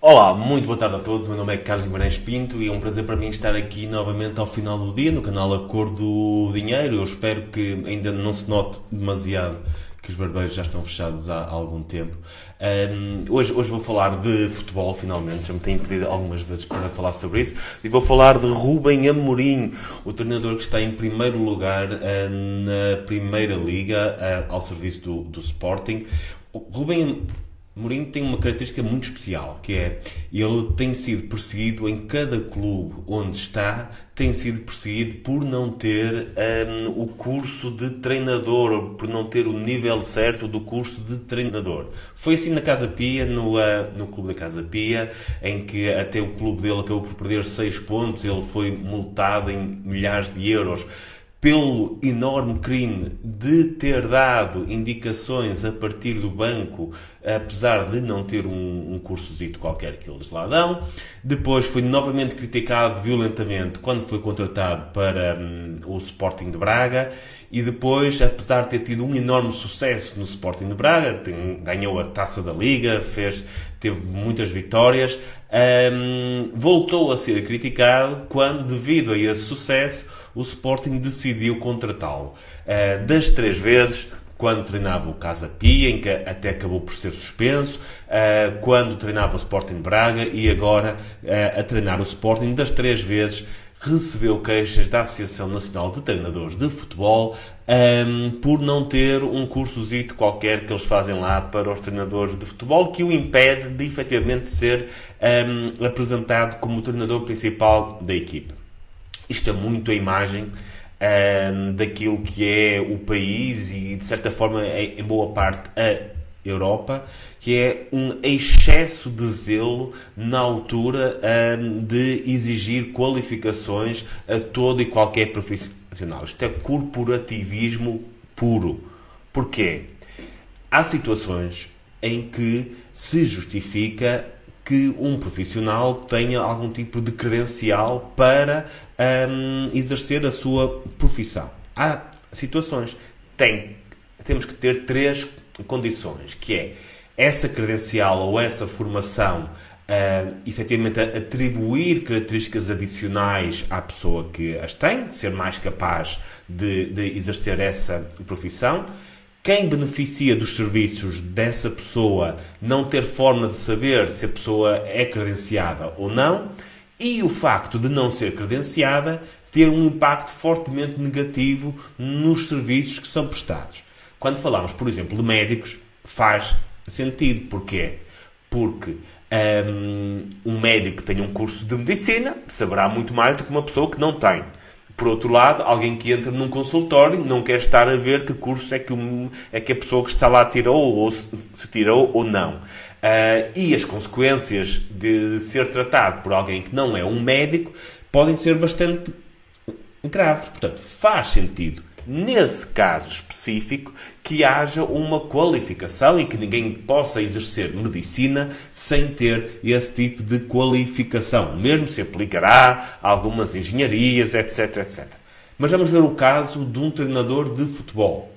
Olá, muito boa tarde a todos. O meu nome é Carlos Guimarães Pinto e é um prazer para mim estar aqui novamente ao final do dia no canal A Cor do Dinheiro. Eu espero que ainda não se note demasiado que os barbeiros já estão fechados há algum tempo. Um, hoje, hoje vou falar de futebol, finalmente. Já me têm pedido algumas vezes para falar sobre isso. E vou falar de Rubem Amorim, o treinador que está em primeiro lugar uh, na Primeira Liga, uh, ao serviço do, do Sporting. Rubem Mourinho tem uma característica muito especial, que é ele tem sido perseguido em cada clube onde está, tem sido perseguido por não ter um, o curso de treinador, por não ter o nível certo do curso de treinador. Foi assim na Casa Pia, no, uh, no clube da Casa Pia, em que até o clube dele acabou por perder 6 pontos, ele foi multado em milhares de euros pelo enorme crime de ter dado indicações a partir do banco, apesar de não ter um, um cursozito qualquer que eles lá dão. Depois foi novamente criticado violentamente quando foi contratado para um, o Sporting de Braga e depois, apesar de ter tido um enorme sucesso no Sporting de Braga, tem, ganhou a Taça da Liga, fez, teve muitas vitórias, um, voltou a ser criticado quando, devido a esse sucesso, o Sporting decidiu contratá-lo. Uh, das três vezes, quando treinava o Casa Pia, em que até acabou por ser suspenso, uh, quando treinava o Sporting Braga e agora uh, a treinar o Sporting, das três vezes recebeu queixas da Associação Nacional de Treinadores de Futebol um, por não ter um cursozito qualquer que eles fazem lá para os treinadores de futebol que o impede de efetivamente ser um, apresentado como treinador principal da equipe. Isto é muito a imagem um, daquilo que é o país e, de certa forma, é, em boa parte, a Europa, que é um excesso de zelo na altura um, de exigir qualificações a todo e qualquer profissional. Isto é corporativismo puro. Porquê? Há situações em que se justifica que um profissional tenha algum tipo de credencial para um, exercer a sua profissão. Há situações. Tem, temos que ter três condições, que é essa credencial ou essa formação uh, efetivamente atribuir características adicionais à pessoa que as tem, ser mais capaz de, de exercer essa profissão. Quem beneficia dos serviços dessa pessoa não ter forma de saber se a pessoa é credenciada ou não, e o facto de não ser credenciada ter um impacto fortemente negativo nos serviços que são prestados. Quando falamos, por exemplo, de médicos, faz sentido. Porquê? Porque um, um médico que tem um curso de medicina saberá muito mais do que uma pessoa que não tem. Por outro lado, alguém que entra num consultório não quer estar a ver que curso é que, é que a pessoa que está lá tirou ou se, se tirou ou não. Uh, e as consequências de ser tratado por alguém que não é um médico podem ser bastante graves. Portanto, faz sentido nesse caso específico, que haja uma qualificação e que ninguém possa exercer medicina sem ter esse tipo de qualificação. Mesmo se aplicará a algumas engenharias, etc, etc. Mas vamos ver o caso de um treinador de futebol.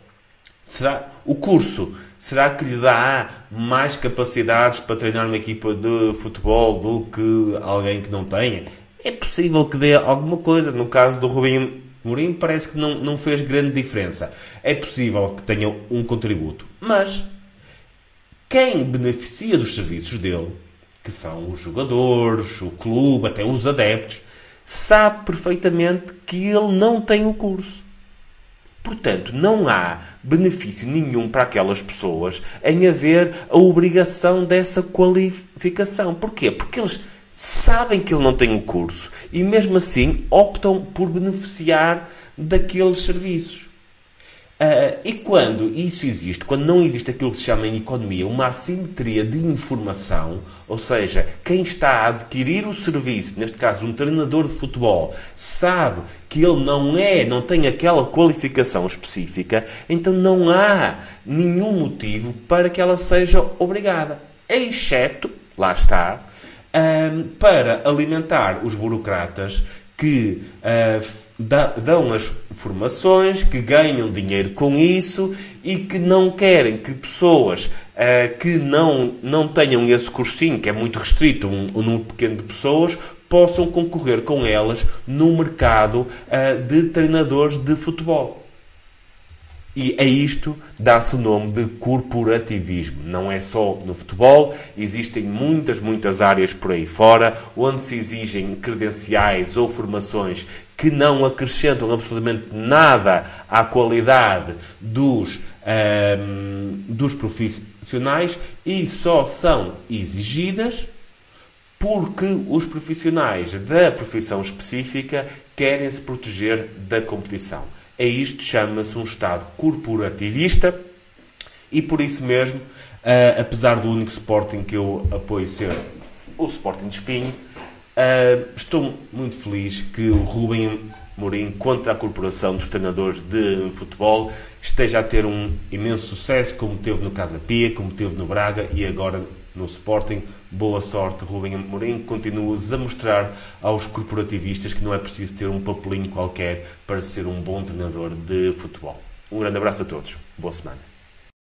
Será o curso será que lhe dá mais capacidades para treinar uma equipa de futebol do que alguém que não tenha? É possível que dê alguma coisa. No caso do Rubinho Mourinho parece que não, não fez grande diferença. É possível que tenha um contributo, mas quem beneficia dos serviços dele, que são os jogadores, o clube, até os adeptos, sabe perfeitamente que ele não tem o curso. Portanto, não há benefício nenhum para aquelas pessoas em haver a obrigação dessa qualificação. Porquê? Porque eles sabem que ele não tem o curso e mesmo assim optam por beneficiar daqueles serviços. Uh, e quando isso existe, quando não existe aquilo que se chama em economia uma assimetria de informação, ou seja, quem está a adquirir o serviço, neste caso um treinador de futebol, sabe que ele não é, não tem aquela qualificação específica, então não há nenhum motivo para que ela seja obrigada. Exceto, lá está, um, para alimentar os burocratas que uh, dão as formações, que ganham dinheiro com isso e que não querem que pessoas uh, que não, não tenham esse cursinho, que é muito restrito, um, um número pequeno de pessoas, possam concorrer com elas no mercado uh, de treinadores de futebol. E a isto dá-se o nome de corporativismo. Não é só no futebol, existem muitas, muitas áreas por aí fora onde se exigem credenciais ou formações que não acrescentam absolutamente nada à qualidade dos, um, ehm, dos profissionais e só são exigidas porque os profissionais da profissão específica querem se proteger da competição. É isto chama-se um Estado corporativista e por isso mesmo, uh, apesar do único Sporting que eu apoio ser o Sporting de Espinho, uh, estou muito feliz que o Rubem Mourinho contra a Corporação dos Treinadores de Futebol esteja a ter um imenso sucesso, como teve no Casa Pia, como teve no Braga e agora no Sporting. Boa sorte, Rubem Amorim. Continuas a mostrar aos corporativistas que não é preciso ter um papelinho qualquer para ser um bom treinador de futebol. Um grande abraço a todos. Boa semana.